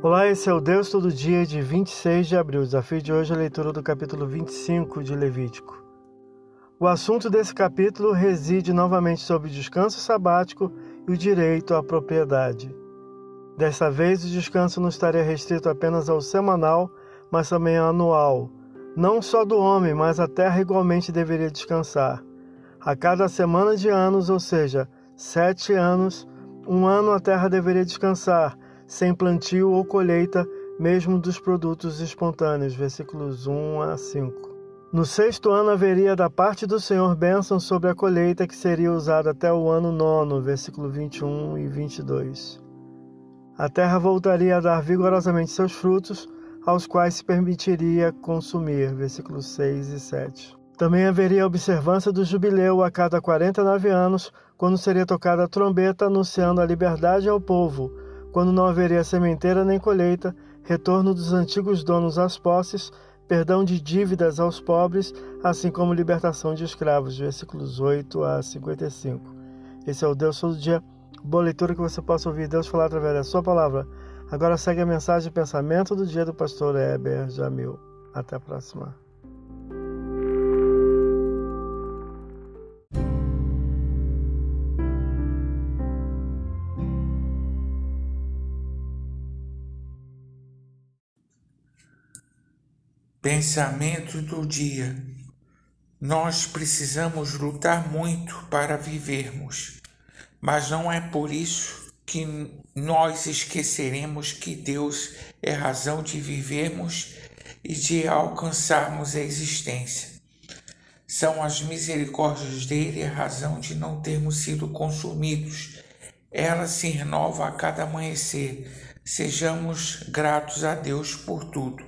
Olá, esse é o Deus Todo Dia de 26 de abril. O desafio de hoje é a leitura do capítulo 25 de Levítico. O assunto desse capítulo reside novamente sobre o descanso sabático e o direito à propriedade. Desta vez, o descanso não estaria restrito apenas ao semanal, mas também ao anual. Não só do homem, mas a terra igualmente deveria descansar. A cada semana de anos, ou seja, sete anos, um ano a terra deveria descansar sem plantio ou colheita, mesmo dos produtos espontâneos. Versículos 1 a 5. No sexto ano haveria da parte do Senhor bênção sobre a colheita que seria usada até o ano nono, versículo 21 e 22. A terra voltaria a dar vigorosamente seus frutos, aos quais se permitiria consumir, versículos 6 e 7. Também haveria observância do jubileu a cada 49 anos, quando seria tocada a trombeta anunciando a liberdade ao povo, quando não haveria sementeira nem colheita, retorno dos antigos donos às posses, perdão de dívidas aos pobres, assim como libertação de escravos. Versículos 8 a 55. Esse é o Deus todo dia. Boa leitura que você possa ouvir Deus falar através da sua palavra. Agora segue a mensagem e pensamento do dia do pastor Heber Jamil. Até a próxima. Pensamento do dia. Nós precisamos lutar muito para vivermos, mas não é por isso que nós esqueceremos que Deus é razão de vivermos e de alcançarmos a existência. São as misericórdias dele a razão de não termos sido consumidos. Ela se renova a cada amanhecer. Sejamos gratos a Deus por tudo.